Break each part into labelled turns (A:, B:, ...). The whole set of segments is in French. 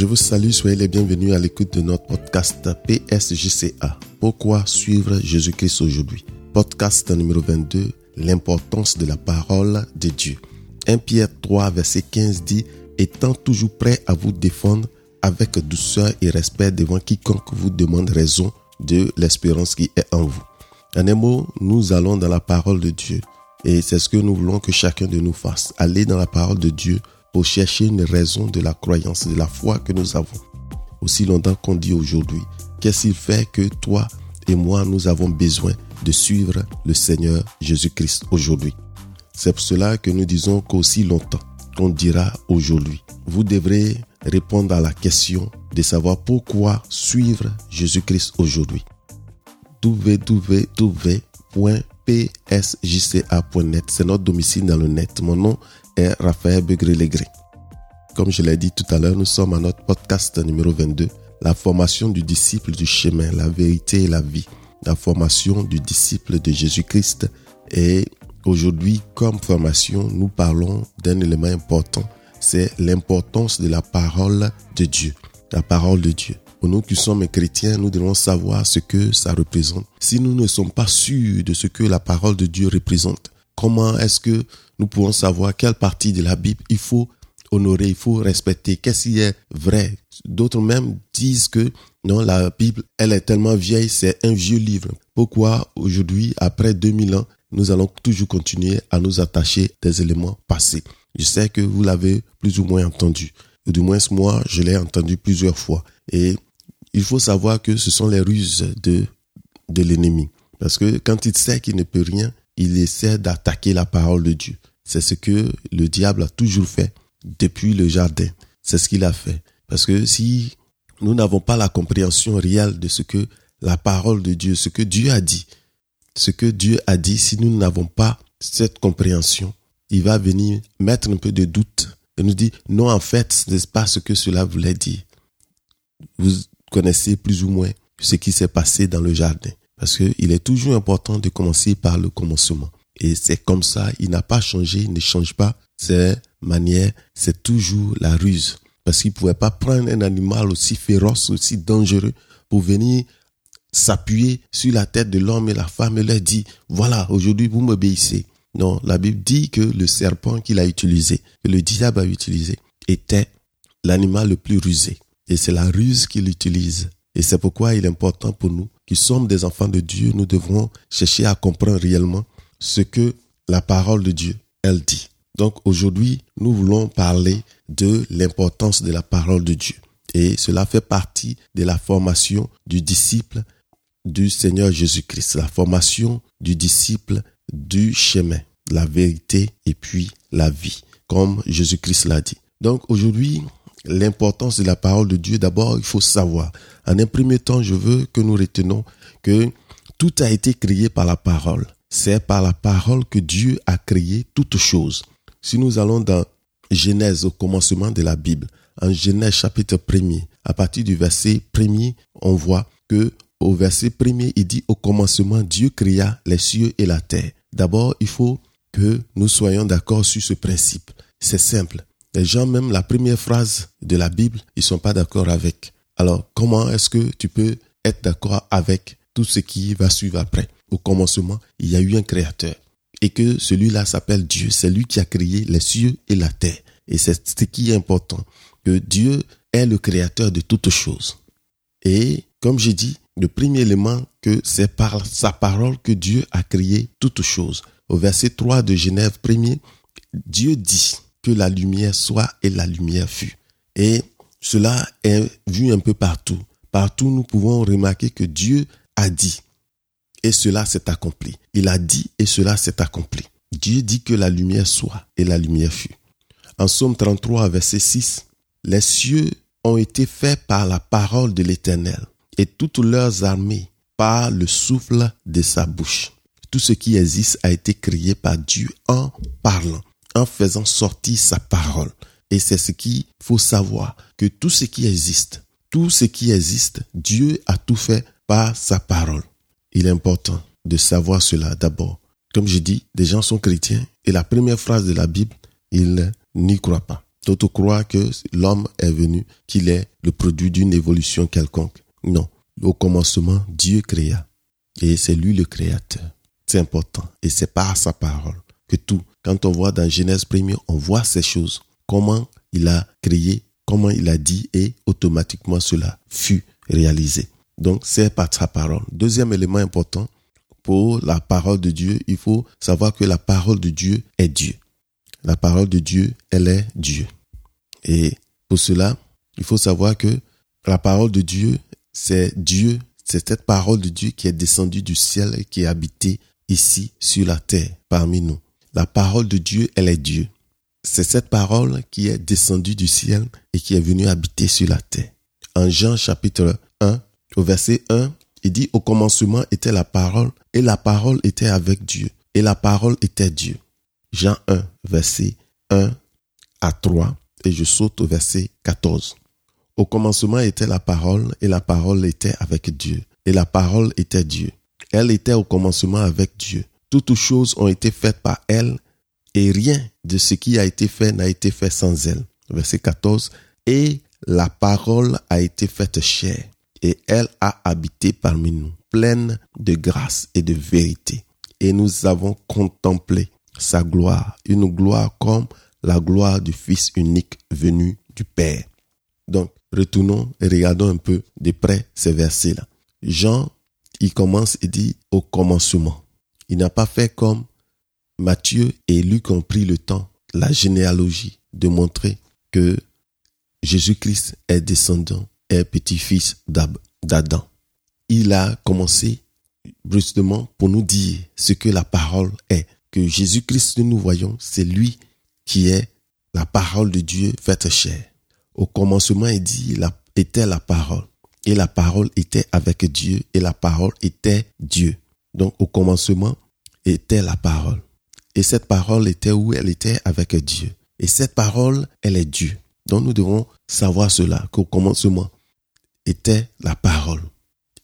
A: Je vous salue, soyez les bienvenus à l'écoute de notre podcast PSJCA. Pourquoi suivre Jésus-Christ aujourd'hui? Podcast numéro 22, l'importance de la parole de Dieu. 1 Pierre 3, verset 15 dit, étant toujours prêt à vous défendre avec douceur et respect devant quiconque vous demande raison de l'espérance qui est en vous. En un mot, nous allons dans la parole de Dieu. Et c'est ce que nous voulons que chacun de nous fasse. Aller dans la parole de Dieu pour chercher une raison de la croyance, de la foi que nous avons. Aussi longtemps qu'on dit aujourd'hui, qu'est-ce qu'il fait que toi et moi, nous avons besoin de suivre le Seigneur Jésus-Christ aujourd'hui? C'est pour cela que nous disons qu'aussi longtemps qu'on dira aujourd'hui, vous devrez répondre à la question de savoir pourquoi suivre Jésus-Christ aujourd'hui. www.psjca.net, c'est notre domicile dans le net. Mon nom Raphaël Begré-Légré. Comme je l'ai dit tout à l'heure, nous sommes à notre podcast numéro 22, la formation du disciple du chemin, la vérité et la vie, la formation du disciple de Jésus-Christ. Et aujourd'hui, comme formation, nous parlons d'un élément important, c'est l'importance de la parole de Dieu, la parole de Dieu. Pour nous qui sommes chrétiens, nous devons savoir ce que ça représente. Si nous ne sommes pas sûrs de ce que la parole de Dieu représente, comment est-ce que nous pouvons savoir quelle partie de la Bible il faut honorer, il faut respecter, qu'est-ce qui est vrai. D'autres même disent que non, la Bible, elle est tellement vieille, c'est un vieux livre. Pourquoi aujourd'hui, après 2000 ans, nous allons toujours continuer à nous attacher des éléments passés? Je sais que vous l'avez plus ou moins entendu. Ou du moins, moi, je l'ai entendu plusieurs fois. Et il faut savoir que ce sont les ruses de, de l'ennemi. Parce que quand il sait qu'il ne peut rien, il essaie d'attaquer la parole de Dieu. C'est ce que le diable a toujours fait depuis le jardin. C'est ce qu'il a fait. Parce que si nous n'avons pas la compréhension réelle de ce que la parole de Dieu, ce que Dieu a dit, ce que Dieu a dit, si nous n'avons pas cette compréhension, il va venir mettre un peu de doute et nous dire, non, en fait, ce n'est pas ce que cela voulait dire. Vous connaissez plus ou moins ce qui s'est passé dans le jardin. Parce qu'il est toujours important de commencer par le commencement. Et c'est comme ça, il n'a pas changé, il ne change pas ses manières, c'est toujours la ruse. Parce qu'il ne pouvait pas prendre un animal aussi féroce, aussi dangereux, pour venir s'appuyer sur la tête de l'homme et la femme et leur dire, voilà, aujourd'hui vous m'obéissez. Non, la Bible dit que le serpent qu'il a utilisé, que le diable a utilisé, était l'animal le plus rusé. Et c'est la ruse qu'il utilise. Et c'est pourquoi il est important pour nous, qui sommes des enfants de Dieu, nous devrons chercher à comprendre réellement ce que la parole de Dieu, elle dit. Donc aujourd'hui, nous voulons parler de l'importance de la parole de Dieu. Et cela fait partie de la formation du disciple du Seigneur Jésus-Christ, la formation du disciple du chemin, la vérité et puis la vie, comme Jésus-Christ l'a dit. Donc aujourd'hui, l'importance de la parole de Dieu, d'abord, il faut savoir. En un premier temps, je veux que nous retenons que tout a été créé par la parole. C'est par la parole que Dieu a créé toutes choses. Si nous allons dans Genèse au commencement de la Bible, en Genèse chapitre 1 à partir du verset 1 on voit que au verset 1 il dit au commencement Dieu créa les cieux et la terre. D'abord, il faut que nous soyons d'accord sur ce principe. C'est simple. Les gens, même la première phrase de la Bible, ils sont pas d'accord avec. Alors, comment est-ce que tu peux être d'accord avec tout ce qui va suivre après? Au commencement, il y a eu un créateur. Et que celui-là s'appelle Dieu. C'est lui qui a créé les cieux et la terre. Et c'est ce qui est important. Que Dieu est le créateur de toutes choses. Et, comme j'ai dit, le premier élément que c'est par sa parole que Dieu a créé toutes choses. Au verset 3 de Genève 1 Dieu dit, que la lumière soit et la lumière fut. Et cela est vu un peu partout. Partout, nous pouvons remarquer que Dieu a dit et cela s'est accompli. Il a dit et cela s'est accompli. Dieu dit que la lumière soit et la lumière fut. En Somme 33, verset 6, les cieux ont été faits par la parole de l'Éternel et toutes leurs armées par le souffle de sa bouche. Tout ce qui existe a été créé par Dieu en parlant en faisant sortir sa parole. Et c'est ce qu'il faut savoir, que tout ce qui existe, tout ce qui existe, Dieu a tout fait par sa parole. Il est important de savoir cela d'abord. Comme je dis, des gens sont chrétiens et la première phrase de la Bible, ils n'y croient pas. D'autres croient que l'homme est venu, qu'il est le produit d'une évolution quelconque. Non. Au commencement, Dieu créa. Et c'est lui le créateur. C'est important. Et c'est par sa parole que tout, quand on voit dans Genèse 1 on voit ces choses. Comment il a créé, comment il a dit et automatiquement cela fut réalisé. Donc c'est par sa parole. Deuxième élément important pour la parole de Dieu, il faut savoir que la parole de Dieu est Dieu. La parole de Dieu, elle est Dieu. Et pour cela, il faut savoir que la parole de Dieu, c'est Dieu, c'est cette parole de Dieu qui est descendue du ciel et qui est habitée ici sur la terre parmi nous. La parole de Dieu, elle est Dieu. C'est cette parole qui est descendue du ciel et qui est venue habiter sur la terre. En Jean chapitre 1, au verset 1, il dit, au commencement était la parole et la parole était avec Dieu et la parole était Dieu. Jean 1, verset 1 à 3 et je saute au verset 14. Au commencement était la parole et la parole était avec Dieu et la parole était Dieu. Elle était au commencement avec Dieu. Toutes choses ont été faites par elle et rien de ce qui a été fait n'a été fait sans elle. Verset 14. Et la parole a été faite chair et elle a habité parmi nous, pleine de grâce et de vérité. Et nous avons contemplé sa gloire, une gloire comme la gloire du Fils unique venu du Père. Donc, retournons et regardons un peu de près ces versets-là. Jean, il commence et dit au commencement. Il n'a pas fait comme Matthieu et Luc ont pris le temps, la généalogie, de montrer que Jésus-Christ est descendant, est petit-fils d'Adam. Il a commencé brusquement pour nous dire ce que la parole est. Que Jésus-Christ que nous voyons, c'est lui qui est la parole de Dieu faite chair. Au commencement, il dit, il était la parole. Et la parole était avec Dieu et la parole était Dieu. Donc au commencement était la parole. Et cette parole était où elle était avec Dieu. Et cette parole, elle est Dieu. Donc nous devons savoir cela, qu'au commencement était la parole.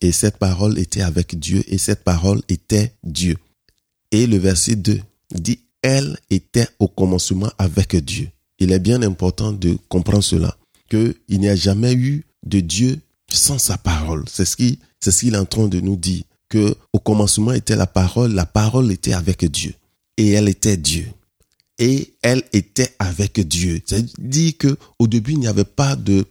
A: Et cette parole était avec Dieu et cette parole était Dieu. Et le verset 2 dit, elle était au commencement avec Dieu. Il est bien important de comprendre cela, qu'il n'y a jamais eu de Dieu sans sa parole. C'est ce qui, c'est ce qu'il est en train de nous dire, que au commencement était la parole, la parole était avec Dieu et elle était Dieu. Et elle était avec Dieu. C'est dire que au début il n'y avait pas de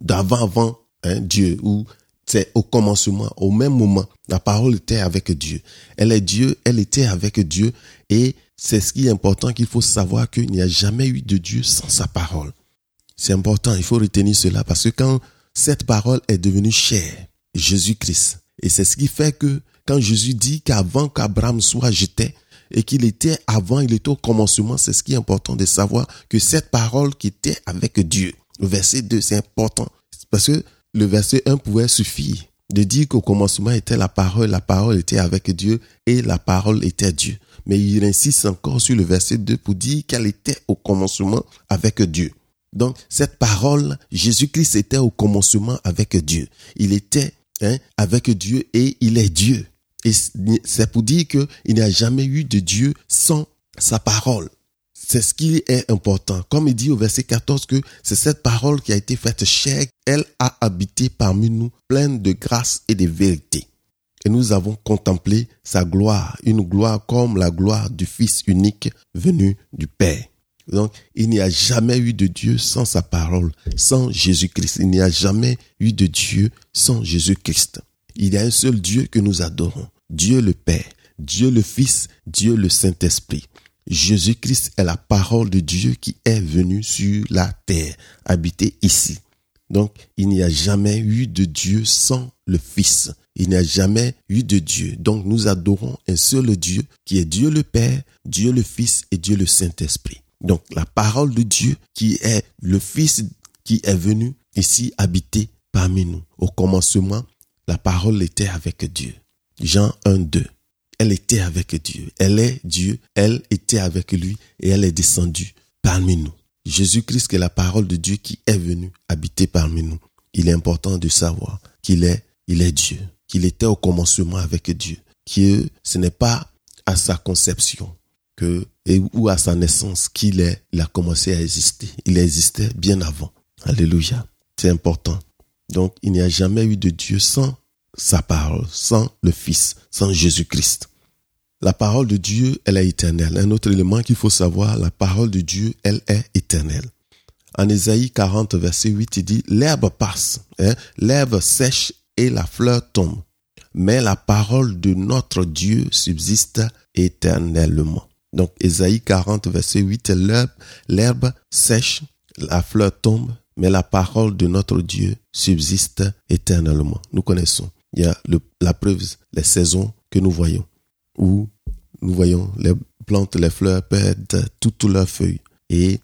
A: d'avant avant hein, Dieu ou c'est au commencement, au même moment, la parole était avec Dieu. Elle est Dieu, elle était avec Dieu et c'est ce qui est important qu'il faut savoir qu'il n'y a jamais eu de Dieu sans sa parole. C'est important, il faut retenir cela parce que quand cette parole est devenue chère, Jésus-Christ, et c'est ce qui fait que quand Jésus dit qu'avant qu'Abraham soit jeté, et qu'il était avant, il était au commencement, c'est ce qui est important de savoir que cette parole qui était avec Dieu, le verset 2, c'est important. Parce que le verset 1 pouvait suffire de dire qu'au commencement était la parole, la parole était avec Dieu et la parole était Dieu. Mais il insiste encore sur le verset 2 pour dire qu'elle était au commencement avec Dieu. Donc, cette parole, Jésus-Christ était au commencement avec Dieu. Il était hein, avec Dieu et il est Dieu. Et c'est pour dire qu'il n'y a jamais eu de Dieu sans sa parole. C'est ce qui est important. Comme il dit au verset 14 que c'est cette parole qui a été faite chère, elle a habité parmi nous, pleine de grâce et de vérité. Et nous avons contemplé sa gloire, une gloire comme la gloire du Fils unique venu du Père. Donc, il n'y a jamais eu de Dieu sans sa parole, sans Jésus-Christ. Il n'y a jamais eu de Dieu sans Jésus-Christ. Il y a un seul Dieu que nous adorons. Dieu le Père, Dieu le Fils, Dieu le Saint-Esprit. Jésus-Christ est la parole de Dieu qui est venu sur la terre, habité ici. Donc, il n'y a jamais eu de Dieu sans le Fils. Il n'y a jamais eu de Dieu. Donc, nous adorons un seul Dieu qui est Dieu le Père, Dieu le Fils et Dieu le Saint-Esprit. Donc, la parole de Dieu qui est le Fils qui est venu ici habiter parmi nous. Au commencement, la parole était avec Dieu. Jean 1, 2. Elle était avec Dieu. Elle est Dieu. Elle était avec lui et elle est descendue parmi nous. Jésus-Christ est la parole de Dieu qui est venu habiter parmi nous. Il est important de savoir qu'il est, il est Dieu, qu'il était au commencement avec Dieu, que ce n'est pas à sa conception et où à sa naissance qu'il est, il a commencé à exister. Il existait bien avant. Alléluia. C'est important. Donc, il n'y a jamais eu de Dieu sans sa parole, sans le Fils, sans Jésus-Christ. La parole de Dieu, elle est éternelle. Un autre élément qu'il faut savoir, la parole de Dieu, elle est éternelle. En Ésaïe 40, verset 8, il dit, l'herbe passe, hein, l'herbe sèche et la fleur tombe. Mais la parole de notre Dieu subsiste éternellement. Donc, Ésaïe 40, verset 8, l'herbe, sèche, la fleur tombe, mais la parole de notre Dieu subsiste éternellement. Nous connaissons. Il y a la preuve, les saisons que nous voyons, où nous voyons les plantes, les fleurs perdent toutes leurs feuilles. Et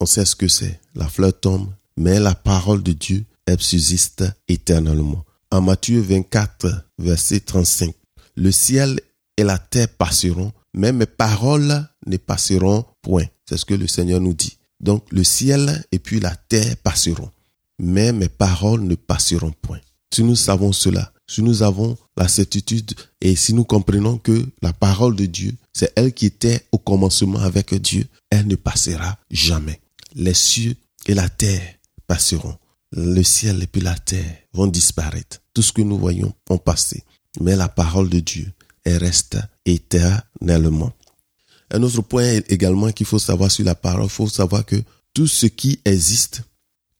A: on sait ce que c'est. La fleur tombe, mais la parole de Dieu, subsiste éternellement. En Matthieu 24, verset 35, le ciel et la terre passeront, mais mes paroles ne passeront point. C'est ce que le Seigneur nous dit. Donc le ciel et puis la terre passeront, mais mes paroles ne passeront point. Si nous savons cela, si nous avons la certitude et si nous comprenons que la parole de Dieu, c'est elle qui était au commencement avec Dieu, elle ne passera jamais. Les cieux et la terre passeront. Le ciel et puis la terre vont disparaître. Tout ce que nous voyons vont passer. Mais la parole de Dieu, reste éternellement. Un autre point également qu'il faut savoir sur la parole, il faut savoir que tout ce qui existe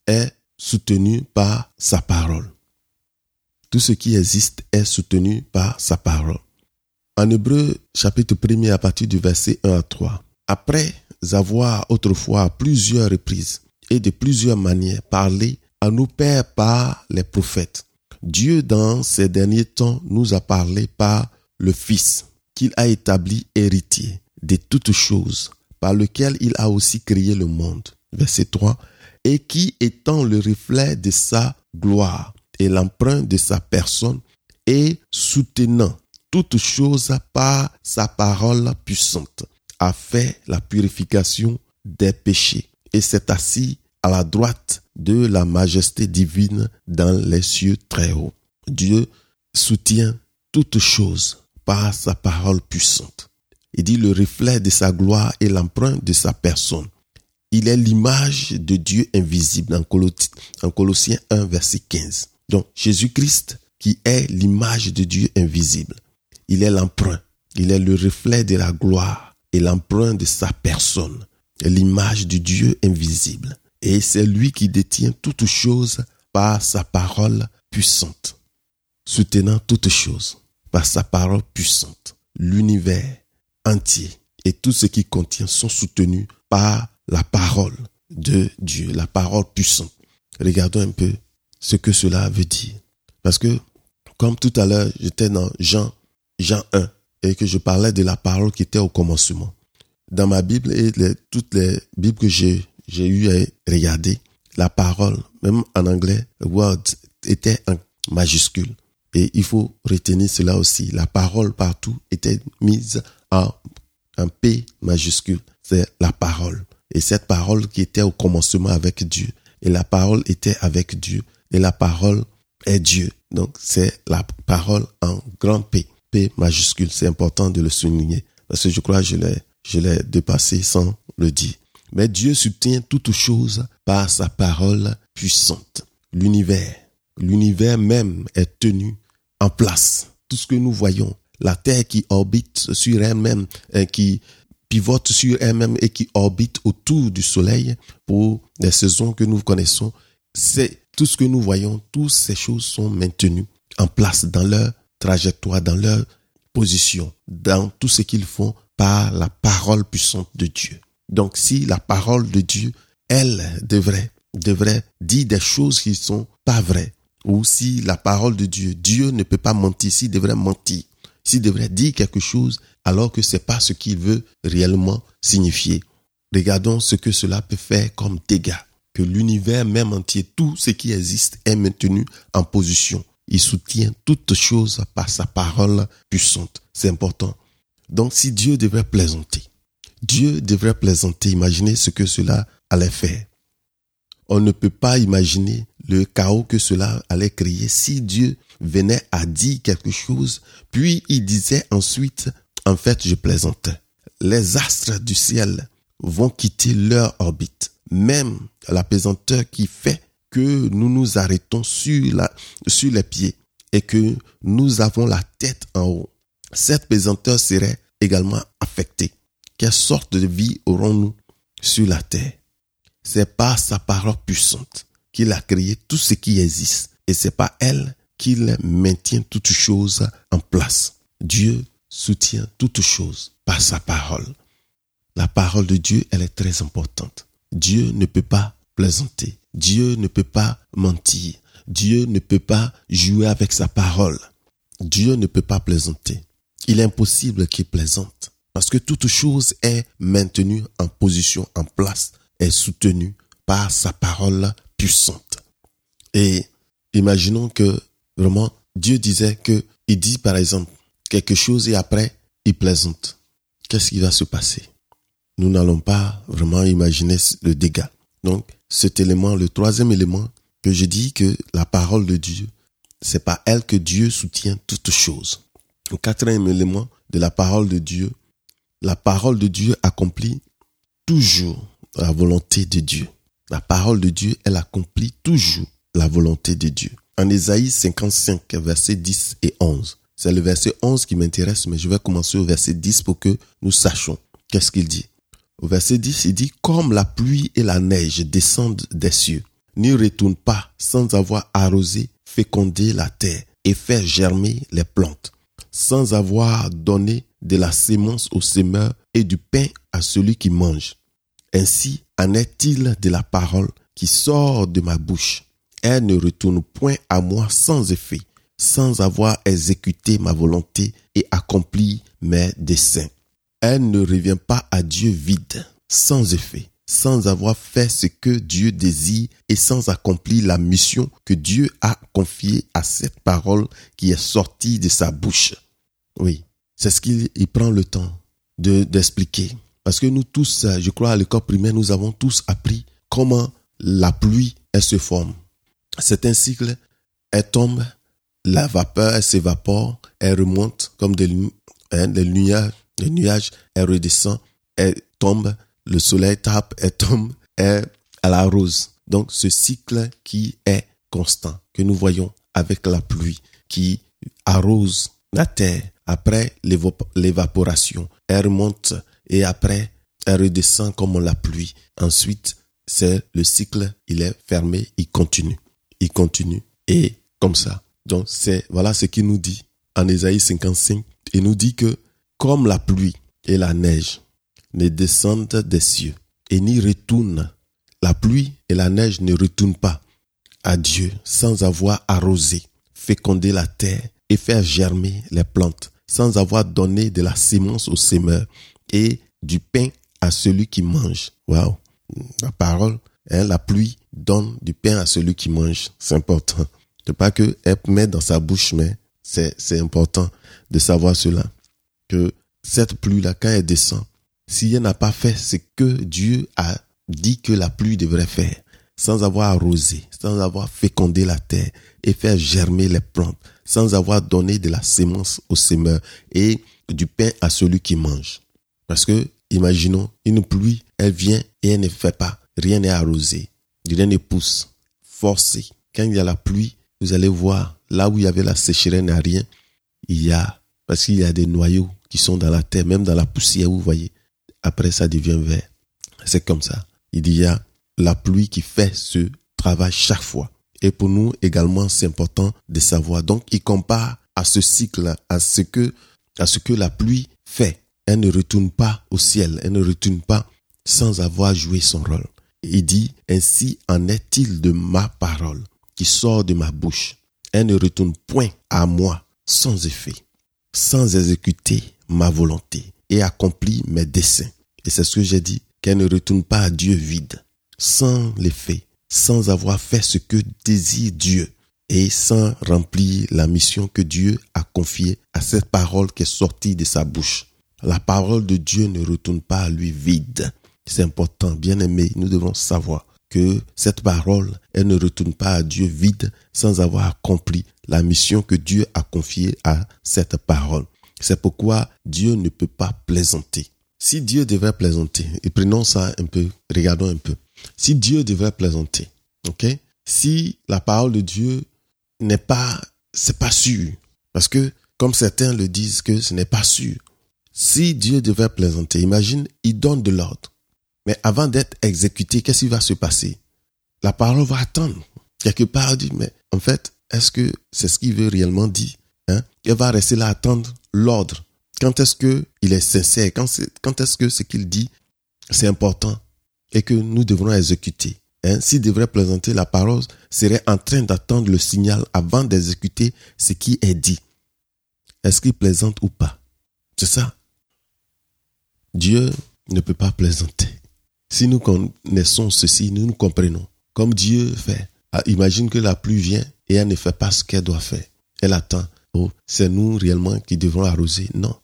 A: est soutenu par sa parole. Tout ce qui existe est soutenu par sa parole. En Hébreu, chapitre 1 à partir du verset 1 à 3. Après avoir autrefois à plusieurs reprises et de plusieurs manières parlé à nos pères par les prophètes, Dieu dans ces derniers temps nous a parlé par le Fils qu'il a établi héritier de toutes choses, par lequel il a aussi créé le monde. Verset 3. Et qui étant le reflet de sa gloire et l'emprunt de sa personne, et soutenant toutes choses par sa parole puissante, a fait la purification des péchés, et s'est assis à la droite de la majesté divine dans les cieux très hauts. Dieu soutient toutes choses par sa parole puissante. Il dit le reflet de sa gloire et l'empreinte de sa personne. Il est l'image de Dieu invisible en Colossiens 1, verset 15. Donc Jésus-Christ qui est l'image de Dieu invisible. Il est l'emprunt. Il est le reflet de la gloire et l'emprunt de sa personne. L'image du Dieu invisible. Et c'est lui qui détient toutes choses par sa parole puissante. Soutenant toutes choses par sa parole puissante. L'univers entier et tout ce qui contient sont soutenus par la parole de Dieu, la parole puissante. Regardons un peu ce que cela veut dire. Parce que, comme tout à l'heure, j'étais dans Jean, Jean 1, et que je parlais de la parole qui était au commencement. Dans ma Bible et toutes les Bibles que j'ai, j'ai eu à regarder, la parole, même en anglais, word, était en majuscule. Et il faut retenir cela aussi. La parole partout était mise en, P majuscule. C'est la parole. Et cette parole qui était au commencement avec Dieu. Et la parole était avec Dieu. Et la parole est Dieu. Donc c'est la parole en grand P. P majuscule. C'est important de le souligner. Parce que je crois que je l'ai, je l'ai dépassé sans le dire. Mais Dieu soutient toutes choses par sa parole puissante. L'univers, l'univers même est tenu en place. Tout ce que nous voyons, la Terre qui orbite sur elle-même, qui pivote sur elle-même et qui orbite autour du Soleil pour les saisons que nous connaissons, c'est tout ce que nous voyons, toutes ces choses sont maintenues en place dans leur trajectoire, dans leur position, dans tout ce qu'ils font par la parole puissante de Dieu. Donc si la parole de Dieu, elle devrait, devrait dire des choses qui sont pas vraies, ou si la parole de Dieu, Dieu ne peut pas mentir, s'il devrait mentir, s'il devrait dire quelque chose alors que c'est pas ce qu'il veut réellement signifier. Regardons ce que cela peut faire comme dégâts. Que l'univers même entier, tout ce qui existe est maintenu en position. Il soutient toutes choses par sa parole puissante. C'est important. Donc si Dieu devrait plaisanter, Dieu devrait plaisanter, imaginez ce que cela allait faire. On ne peut pas imaginer le chaos que cela allait créer si Dieu venait à dire quelque chose, puis il disait ensuite, en fait, je plaisantais. les astres du ciel vont quitter leur orbite. Même la pesanteur qui fait que nous nous arrêtons sur les pieds et que nous avons la tête en haut. Cette pesanteur serait également affectée. Quelle sorte de vie aurons-nous sur la terre? C'est par sa parole puissante qu'il a créé tout ce qui existe et c'est par elle qu'il maintient toutes choses en place. Dieu soutient toutes choses par sa parole. La parole de Dieu, elle est très importante. Dieu ne peut pas plaisanter. Dieu ne peut pas mentir. Dieu ne peut pas jouer avec sa parole. Dieu ne peut pas plaisanter. Il est impossible qu'il plaisante. Parce que toute chose est maintenue en position, en place, est soutenue par sa parole puissante. Et imaginons que vraiment Dieu disait que, il dit par exemple quelque chose et après il plaisante. Qu'est-ce qui va se passer? Nous n'allons pas vraiment imaginer le dégât. Donc, cet élément, le troisième élément que je dis que la parole de Dieu, c'est par elle que Dieu soutient toutes choses. Le quatrième élément de la parole de Dieu, la parole de Dieu accomplit toujours la volonté de Dieu. La parole de Dieu, elle accomplit toujours la volonté de Dieu. En Ésaïe 55, versets 10 et 11. C'est le verset 11 qui m'intéresse, mais je vais commencer au verset 10 pour que nous sachions qu'est-ce qu'il dit. Au verset 10, il dit, comme la pluie et la neige descendent des cieux, n'y retourne pas sans avoir arrosé, fécondé la terre et fait germer les plantes, sans avoir donné de la sémence au semeur et du pain à celui qui mange. Ainsi en est-il de la parole qui sort de ma bouche. Elle ne retourne point à moi sans effet, sans avoir exécuté ma volonté et accompli mes desseins. Elle ne revient pas à Dieu vide, sans effet, sans avoir fait ce que Dieu désire et sans accomplir la mission que Dieu a confiée à cette parole qui est sortie de sa bouche. Oui, c'est ce qu'il prend le temps de d'expliquer. Parce que nous tous, je crois, à l'école primaire, nous avons tous appris comment la pluie, elle se forme. C'est un cycle, elle tombe, la vapeur, s'évapore, elle remonte comme des, hein, des nuages, des nuages, elle redescend, elle tombe, le soleil tape, elle tombe, elle arrose. Donc, ce cycle qui est constant, que nous voyons avec la pluie, qui arrose la terre, après l'évaporation, elle remonte et après, elle redescend comme la pluie. Ensuite, c'est le cycle, il est fermé, il continue. Il continue. Et comme ça. Donc, c'est, voilà ce qu'il nous dit en Ésaïe 55. Il nous dit que, comme la pluie et la neige ne descendent des cieux et n'y retournent, la pluie et la neige ne retournent pas à Dieu sans avoir arrosé, fécondé la terre et faire germer les plantes sans avoir donné de la sémence au semeur et du pain à celui qui mange. Waouh. La parole, hein, la pluie donne du pain à celui qui mange. C'est important. C'est pas que elle met dans sa bouche, mais c'est, c'est important de savoir cela. Que cette pluie-là, quand elle descend, si elle n'a pas fait ce que Dieu a dit que la pluie devrait faire, sans avoir arrosé, sans avoir fécondé la terre et faire germer les plantes, sans avoir donné de la sémence au semeur et du pain à celui qui mange. Parce que, imaginons, une pluie, elle vient et elle ne fait pas. Rien n'est arrosé. Rien ne pousse. Forcé. Quand il y a la pluie, vous allez voir, là où il y avait la sécheresse, il n'y a rien. Il y a, parce qu'il y a des noyaux qui sont dans la terre, même dans la poussière, vous voyez. Après, ça devient vert. C'est comme ça. Il y a la pluie qui fait ce travail chaque fois. Et pour nous également, c'est important de savoir. Donc, il compare à ce cycle, à ce que, à ce que la pluie fait. Elle ne retourne pas au ciel. Elle ne retourne pas sans avoir joué son rôle. Il dit, ainsi en est-il de ma parole qui sort de ma bouche. Elle ne retourne point à moi sans effet, sans exécuter ma volonté et accomplir mes desseins. Et c'est ce que j'ai dit, qu'elle ne retourne pas à Dieu vide, sans l'effet, sans avoir fait ce que désire Dieu et sans remplir la mission que Dieu a confiée à cette parole qui est sortie de sa bouche. La parole de Dieu ne retourne pas à lui vide. C'est important, bien aimé, nous devons savoir que cette parole, elle ne retourne pas à Dieu vide sans avoir accompli la mission que Dieu a confiée à cette parole. C'est pourquoi Dieu ne peut pas plaisanter. si Dieu devait plaisanter, et prenons ça un peu, regardons un peu. Si Dieu devait plaisanter, ok, si la parole de Dieu n'est pas, c'est pas sûr, parce que comme certains le disent que ce n'est pas sûr. Si Dieu devait plaisanter, imagine, il donne de l'ordre. Mais avant d'être exécuté, qu'est-ce qui va se passer? La parole va attendre. Quelque part, dit, mais en fait, est-ce que c'est ce qu'il veut réellement dire hein? Il va rester là à attendre l'ordre. Quand est-ce que il est sincère? Quand, quand est-ce que ce qu'il dit, c'est important et que nous devrons exécuter hein? S'il devrait plaisanter, la parole serait en train d'attendre le signal avant d'exécuter ce qui est dit. Est-ce qu'il plaisante ou pas? C'est ça. Dieu ne peut pas plaisanter. Si nous connaissons ceci, nous nous comprenons. Comme Dieu fait. Ah, imagine que la pluie vient et elle ne fait pas ce qu'elle doit faire. Elle attend. Oh, c'est nous réellement qui devons arroser. Non.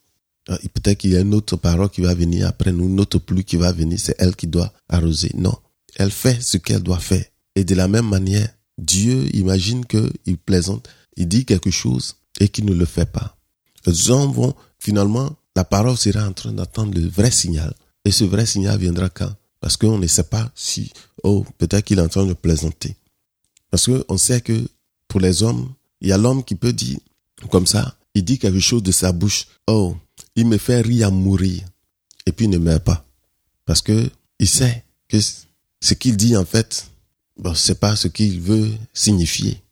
A: Ah, peut-être qu'il y a une autre parole qui va venir après nous, une autre pluie qui va venir, c'est elle qui doit arroser. Non. Elle fait ce qu'elle doit faire. Et de la même manière, Dieu imagine qu'il plaisante, il dit quelque chose et qu'il ne le fait pas. Les hommes vont, finalement, la parole sera en train d'attendre le vrai signal. Et ce vrai signal viendra quand? Parce qu'on ne sait pas si, oh, peut-être qu'il est en train de plaisanter. Parce qu'on sait que pour les hommes, il y a l'homme qui peut dire, comme ça, il dit quelque chose de sa bouche. Oh, il me fait rire à mourir. Et puis il ne meurt pas. Parce que il sait que ce qu'il dit, en fait, bon, c'est pas ce qu'il veut signifier.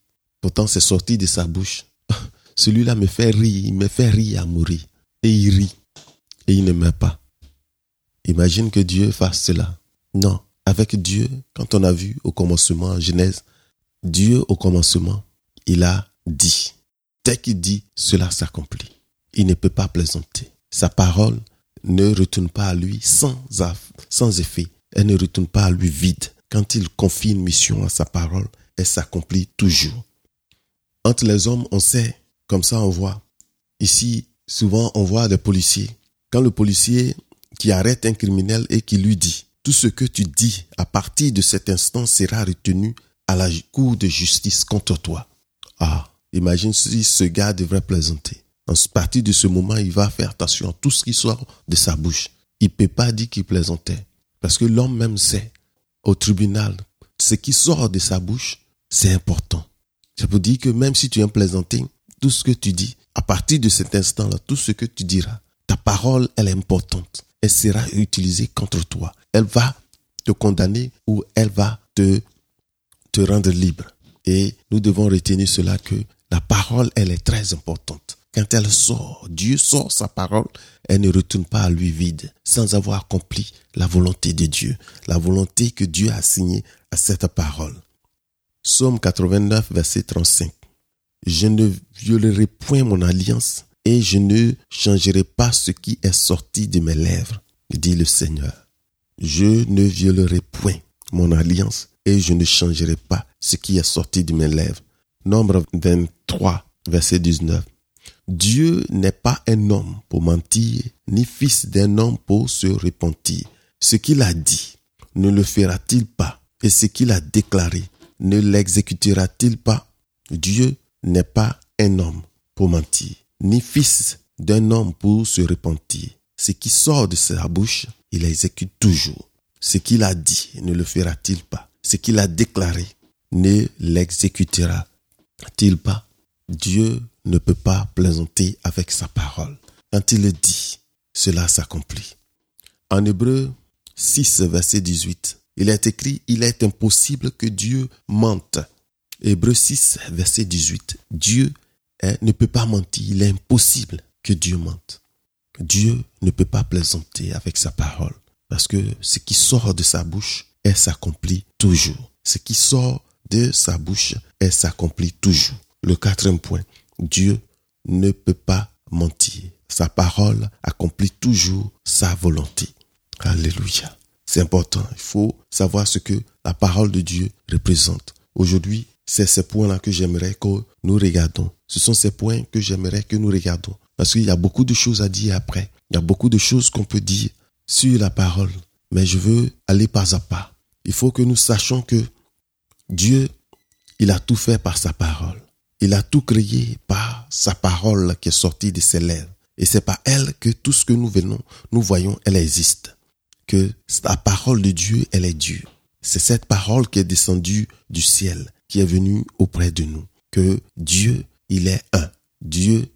A: Pourtant, c'est sorti de sa bouche. Celui-là me fait rire, il me fait rire à mourir. Et il rit. Et il ne meurt pas. Imagine que Dieu fasse cela. Non. Avec Dieu, quand on a vu au commencement, en Genèse, Dieu au commencement, il a dit. Dès qu'il dit, cela s'accomplit. Il ne peut pas plaisanter. Sa parole ne retourne pas à lui sans, sans effet. Elle ne retourne pas à lui vide. Quand il confie une mission à sa parole, elle s'accomplit toujours. Entre les hommes, on sait comme ça, on voit. Ici, souvent, on voit des policiers. Quand le policier qui arrête un criminel et qui lui dit, tout ce que tu dis à partir de cet instant sera retenu à la cour de justice contre toi. Ah, imagine si ce gars devrait plaisanter. À partir de ce moment, il va faire attention à tout ce qui sort de sa bouche. Il peut pas dire qu'il plaisantait. Parce que l'homme même sait, au tribunal, ce qui sort de sa bouche, c'est important. Ça veut dire que même si tu es plaisanté, tout ce que tu dis, à partir de cet instant-là, tout ce que tu diras, ta parole, elle est importante. Elle sera utilisée contre toi. Elle va te condamner ou elle va te, te rendre libre. Et nous devons retenir cela que la parole, elle est très importante. Quand elle sort, Dieu sort sa parole, elle ne retourne pas à lui vide, sans avoir accompli la volonté de Dieu, la volonté que Dieu a signée à cette parole. Psaume 89, verset 35 je ne violerai point mon alliance et je ne changerai pas ce qui est sorti de mes lèvres, dit le Seigneur. Je ne violerai point mon alliance et je ne changerai pas ce qui est sorti de mes lèvres. Nombre 23, verset 19. Dieu n'est pas un homme pour mentir, ni fils d'un homme pour se repentir. Ce qu'il a dit, ne le fera-t-il pas Et ce qu'il a déclaré, ne l'exécutera-t-il pas? Dieu n'est pas un homme pour mentir, ni fils d'un homme pour se repentir. Ce qui sort de sa bouche, il exécute toujours. Ce qu'il a dit, ne le fera-t-il pas? Ce qu'il a déclaré, ne l'exécutera-t-il pas? Dieu ne peut pas plaisanter avec sa parole. Quand il le dit, cela s'accomplit. En Hébreu 6, verset 18, il est écrit, il est impossible que Dieu mente. Hébreu 6, verset 18. Dieu hein, ne peut pas mentir. Il est impossible que Dieu mente. Dieu ne peut pas plaisanter avec sa parole. Parce que ce qui sort de sa bouche, elle s'accomplit toujours. Ce qui sort de sa bouche, elle s'accomplit toujours. Le quatrième point, Dieu ne peut pas mentir. Sa parole accomplit toujours sa volonté. Alléluia. C'est important. Il faut savoir ce que la parole de Dieu représente. Aujourd'hui, c'est ces points-là que j'aimerais que nous regardons. Ce sont ces points que j'aimerais que nous regardons. Parce qu'il y a beaucoup de choses à dire après. Il y a beaucoup de choses qu'on peut dire sur la parole. Mais je veux aller pas à pas. Il faut que nous sachions que Dieu, il a tout fait par sa parole. Il a tout créé par sa parole qui est sortie de ses lèvres. Et c'est par elle que tout ce que nous venons, nous voyons, elle existe. Que la parole de Dieu, elle est Dieu. C'est cette parole qui est descendue du ciel, qui est venue auprès de nous. Que Dieu, il est un. Dieu,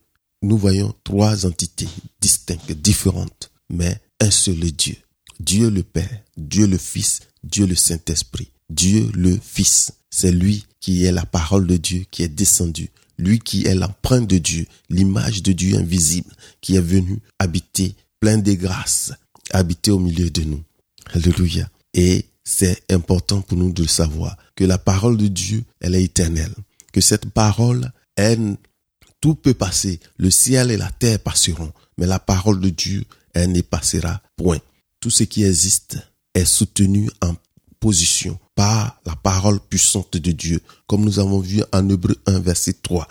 A: nous voyons trois entités distinctes, différentes, mais un seul Dieu. Dieu le Père, Dieu le Fils, Dieu le Saint-Esprit. Dieu le Fils, c'est lui qui est la parole de Dieu qui est descendu, lui qui est l'empreinte de Dieu, l'image de Dieu invisible, qui est venu habiter plein de grâces, habiter au milieu de nous. Alléluia. Et c'est important pour nous de savoir que la parole de Dieu, elle est éternelle. Que cette parole, elle, tout peut passer. Le ciel et la terre passeront. Mais la parole de Dieu, elle ne passera point. Tout ce qui existe est soutenu en position par la parole puissante de Dieu, comme nous avons vu en Hébreu 1, verset 3,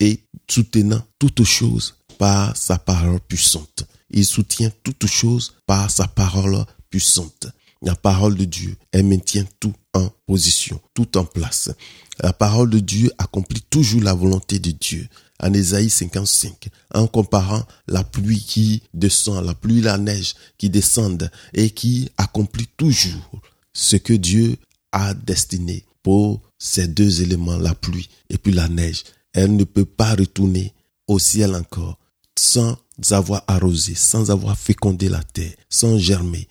A: et soutenant toutes choses par sa parole puissante. Il soutient toutes choses par sa parole puissante. La parole de Dieu, elle maintient tout en position, tout en place. La parole de Dieu accomplit toujours la volonté de Dieu. En Ésaïe 55, en comparant la pluie qui descend, la pluie, la neige qui descendent et qui accomplit toujours ce que Dieu a destiné pour ces deux éléments, la pluie et puis la neige. Elle ne peut pas retourner au ciel encore sans avoir arrosé, sans avoir fécondé la terre, sans germer,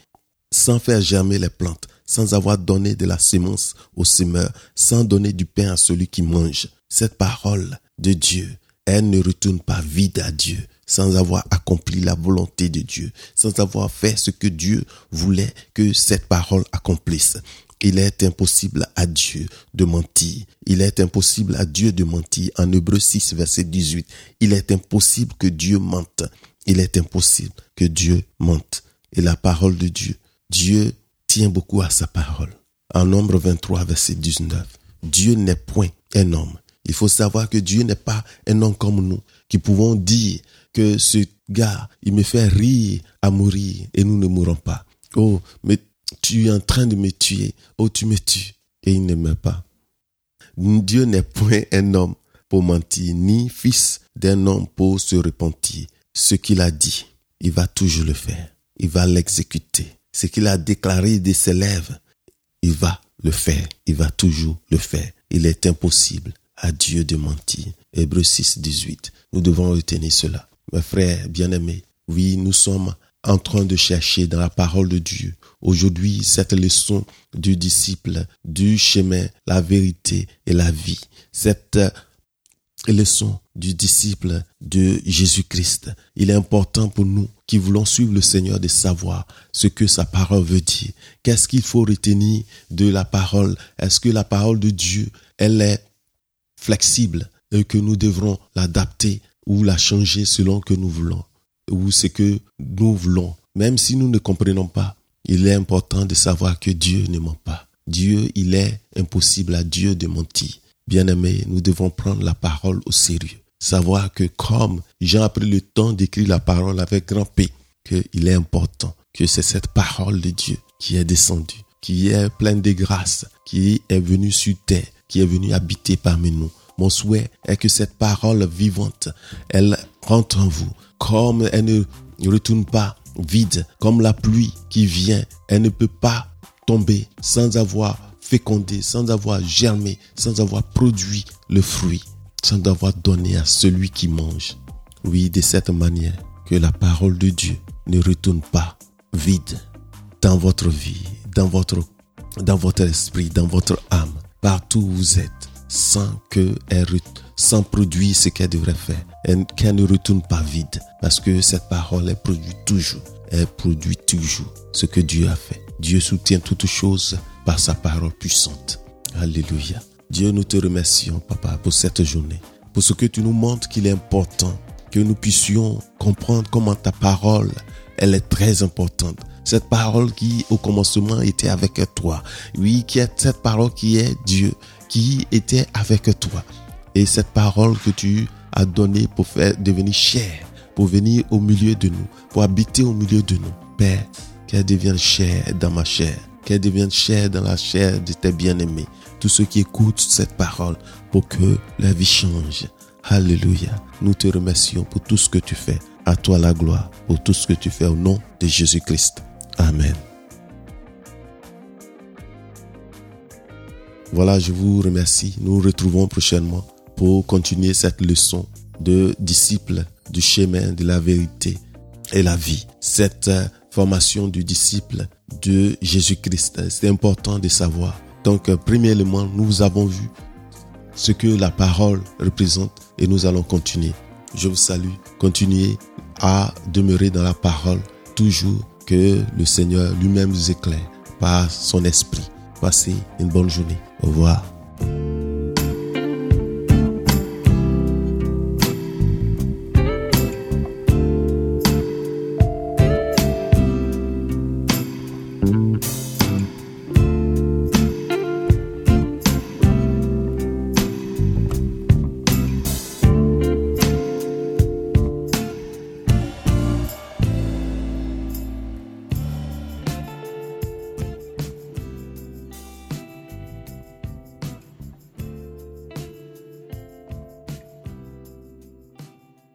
A: sans faire germer les plantes, sans avoir donné de la sémence au semeur, sans donner du pain à celui qui mange. Cette parole de Dieu, elle ne retourne pas vide à Dieu sans avoir accompli la volonté de Dieu, sans avoir fait ce que Dieu voulait que cette parole accomplisse. Il est impossible à Dieu de mentir. Il est impossible à Dieu de mentir. En Hébreu 6, verset 18, il est impossible que Dieu mente. Il est impossible que Dieu mente. Et la parole de Dieu, Dieu tient beaucoup à sa parole. En Nombre 23, verset 19, Dieu n'est point un homme. Il faut savoir que Dieu n'est pas un homme comme nous, qui pouvons dire que ce gars, il me fait rire à mourir et nous ne mourrons pas. Oh, mais tu es en train de me tuer. Oh, tu me tues. Et il ne meurt pas. Dieu n'est point un homme pour mentir, ni fils d'un homme pour se repentir. Ce qu'il a dit, il va toujours le faire. Il va l'exécuter. Ce qu'il a déclaré de ses lèvres, il va le faire. Il va toujours le faire. Il est impossible à Dieu de mentir. Hébreu 6, 18. Nous devons retenir cela. Mes frères bien-aimés, oui, nous sommes en train de chercher dans la parole de Dieu aujourd'hui cette leçon du disciple, du chemin, la vérité et la vie. Cette leçon du disciple de Jésus-Christ. Il est important pour nous qui voulons suivre le Seigneur de savoir ce que sa parole veut dire. Qu'est-ce qu'il faut retenir de la parole? Est-ce que la parole de Dieu, elle est flexible et que nous devrons l'adapter ou la changer selon que nous voulons, ou ce que nous voulons? Même si nous ne comprenons pas, il est important de savoir que Dieu ne ment pas. Dieu, il est impossible à Dieu de mentir. Bien-aimés, nous devons prendre la parole au sérieux. Savoir que comme a pris le temps d'écrire la parole avec grand P, qu'il est important que c'est cette parole de Dieu qui est descendue, qui est pleine de grâce, qui est venue sur terre, qui est venue habiter parmi nous. Mon souhait est que cette parole vivante, elle rentre en vous, comme elle ne retourne pas vide, comme la pluie qui vient, elle ne peut pas tomber sans avoir fécondé, sans avoir germé, sans avoir produit le fruit, sans avoir donné à celui qui mange. Oui, de cette manière, que la parole de Dieu ne retourne pas vide dans votre vie, dans votre, dans votre esprit, dans votre âme, partout où vous êtes sans que elle sans produire ce qu'elle devrait faire, qu'elle ne retourne pas vide, parce que cette parole elle produit toujours, elle produit toujours ce que Dieu a fait. Dieu soutient toutes choses par sa parole puissante. Alléluia. Dieu, nous te remercions, Papa, pour cette journée, pour ce que tu nous montres qu'il est important que nous puissions comprendre comment ta parole, elle est très importante. Cette parole qui, au commencement, était avec toi. Oui, qui est cette parole qui est Dieu, qui était avec toi. Et cette parole que tu as donnée pour faire devenir chair, pour venir au milieu de nous, pour habiter au milieu de nous. Père, qu'elle devienne chair dans ma chair, qu'elle devienne chair dans la chair de tes bien-aimés. Tous ceux qui écoutent cette parole pour que la vie change. Alléluia. Nous te remercions pour tout ce que tu fais. À toi la gloire pour tout ce que tu fais au nom de Jésus-Christ. Amen. Voilà, je vous remercie. Nous nous retrouvons prochainement pour continuer cette leçon de disciples du chemin de la vérité et la vie. Cette formation du disciple de Jésus-Christ, c'est important de savoir. Donc, premier élément, nous avons vu ce que la parole représente et nous allons continuer. Je vous salue. Continuez à demeurer dans la parole toujours que le Seigneur lui-même vous éclaire par son esprit. Passez une bonne journée. Au revoir.